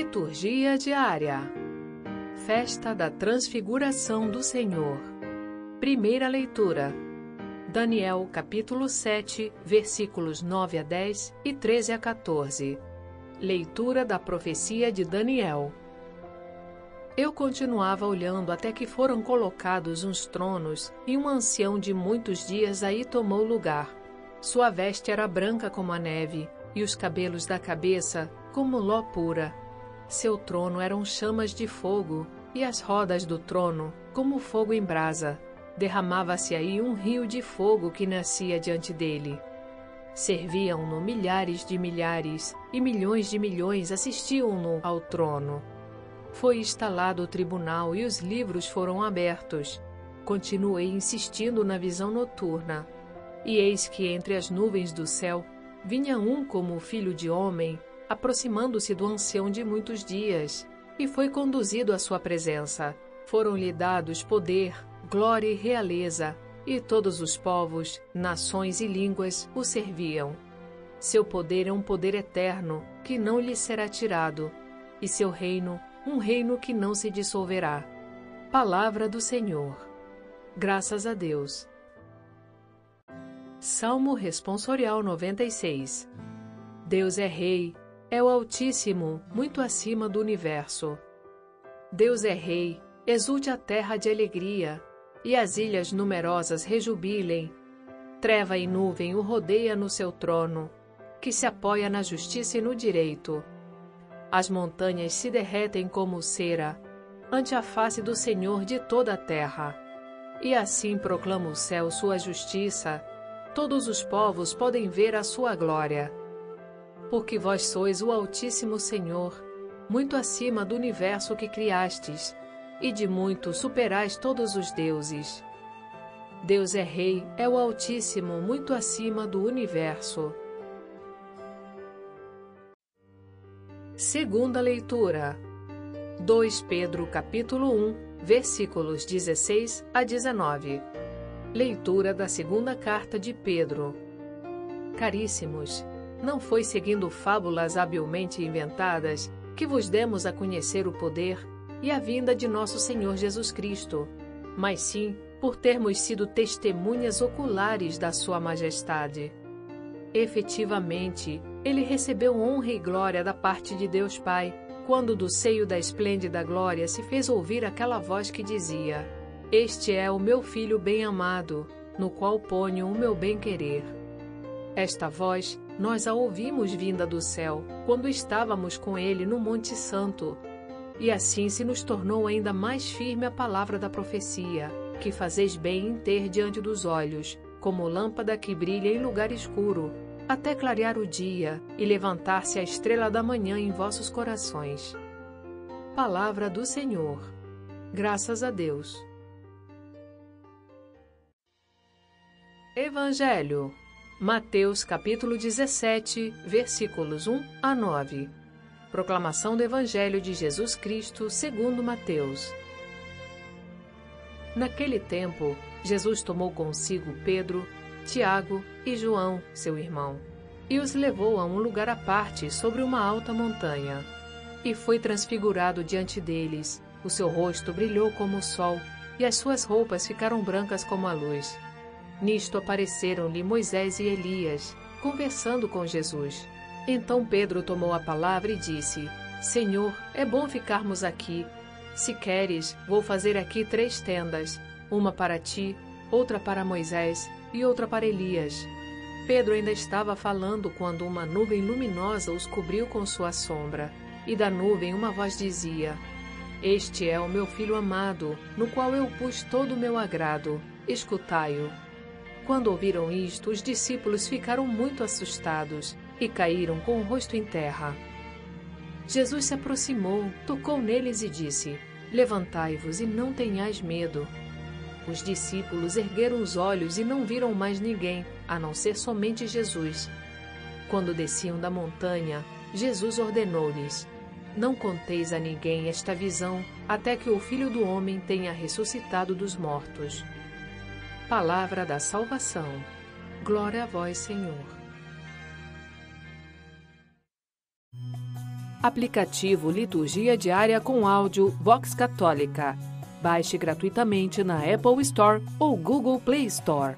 Liturgia diária. Festa da Transfiguração do Senhor. Primeira leitura. Daniel, capítulo 7, versículos 9 a 10 e 13 a 14. Leitura da profecia de Daniel. Eu continuava olhando até que foram colocados uns tronos e um ancião de muitos dias aí tomou lugar. Sua veste era branca como a neve e os cabelos da cabeça como ló pura. Seu trono eram chamas de fogo e as rodas do trono como fogo em brasa. Derramava-se aí um rio de fogo que nascia diante dele. Serviam-no milhares de milhares e milhões de milhões assistiam-no ao trono. Foi instalado o tribunal e os livros foram abertos. Continuei insistindo na visão noturna. E eis que entre as nuvens do céu vinha um como filho de homem, aproximando-se do ancião de muitos dias, e foi conduzido à sua presença. Foram-lhe dados poder, glória e realeza, e todos os povos, nações e línguas o serviam. Seu poder é um poder eterno, que não lhe será tirado, e seu reino um reino que não se dissolverá. Palavra do Senhor. Graças a Deus. Salmo Responsorial 96 Deus é Rei, é o Altíssimo, muito acima do universo. Deus é Rei, exulte a terra de alegria, e as ilhas numerosas rejubilem. Treva e nuvem o rodeia no seu trono, que se apoia na justiça e no direito. As montanhas se derretem como cera ante a face do Senhor de toda a terra. E assim proclama o céu sua justiça, todos os povos podem ver a sua glória. Porque vós sois o Altíssimo Senhor, muito acima do universo que criastes, e de muito superais todos os deuses. Deus é Rei, é o Altíssimo, muito acima do universo. Segunda leitura. 2 Pedro capítulo 1, versículos 16 a 19. Leitura da segunda carta de Pedro. Caríssimos, não foi seguindo fábulas habilmente inventadas que vos demos a conhecer o poder e a vinda de nosso Senhor Jesus Cristo, mas sim por termos sido testemunhas oculares da Sua Majestade. Efetivamente, ele recebeu honra e glória da parte de Deus Pai, quando do seio da esplêndida glória se fez ouvir aquela voz que dizia: Este é o meu filho bem-amado, no qual ponho o meu bem-querer. Esta voz nós a ouvimos vinda do céu, quando estávamos com ele no Monte Santo. E assim se nos tornou ainda mais firme a palavra da profecia, que fazeis bem em ter diante dos olhos, como lâmpada que brilha em lugar escuro, até clarear o dia e levantar-se a estrela da manhã em vossos corações. Palavra do Senhor. Graças a Deus. Evangelho. Mateus capítulo 17, versículos 1 a 9. Proclamação do Evangelho de Jesus Cristo segundo Mateus. Naquele tempo, Jesus tomou consigo Pedro, Tiago e João, seu irmão, e os levou a um lugar à parte sobre uma alta montanha. E foi transfigurado diante deles. O seu rosto brilhou como o sol, e as suas roupas ficaram brancas como a luz. Nisto apareceram-lhe Moisés e Elias, conversando com Jesus. Então Pedro tomou a palavra e disse: Senhor, é bom ficarmos aqui. Se queres, vou fazer aqui três tendas: uma para ti, outra para Moisés e outra para Elias. Pedro ainda estava falando quando uma nuvem luminosa os cobriu com sua sombra, e da nuvem uma voz dizia: Este é o meu filho amado, no qual eu pus todo o meu agrado. Escutai-o. Quando ouviram isto, os discípulos ficaram muito assustados e caíram com o rosto em terra. Jesus se aproximou, tocou neles e disse: Levantai-vos e não tenhais medo. Os discípulos ergueram os olhos e não viram mais ninguém, a não ser somente Jesus. Quando desciam da montanha, Jesus ordenou-lhes: Não conteis a ninguém esta visão, até que o Filho do Homem tenha ressuscitado dos mortos. Palavra da salvação. Glória a vós, Senhor. Aplicativo Liturgia Diária com áudio Vox Católica. Baixe gratuitamente na Apple Store ou Google Play Store.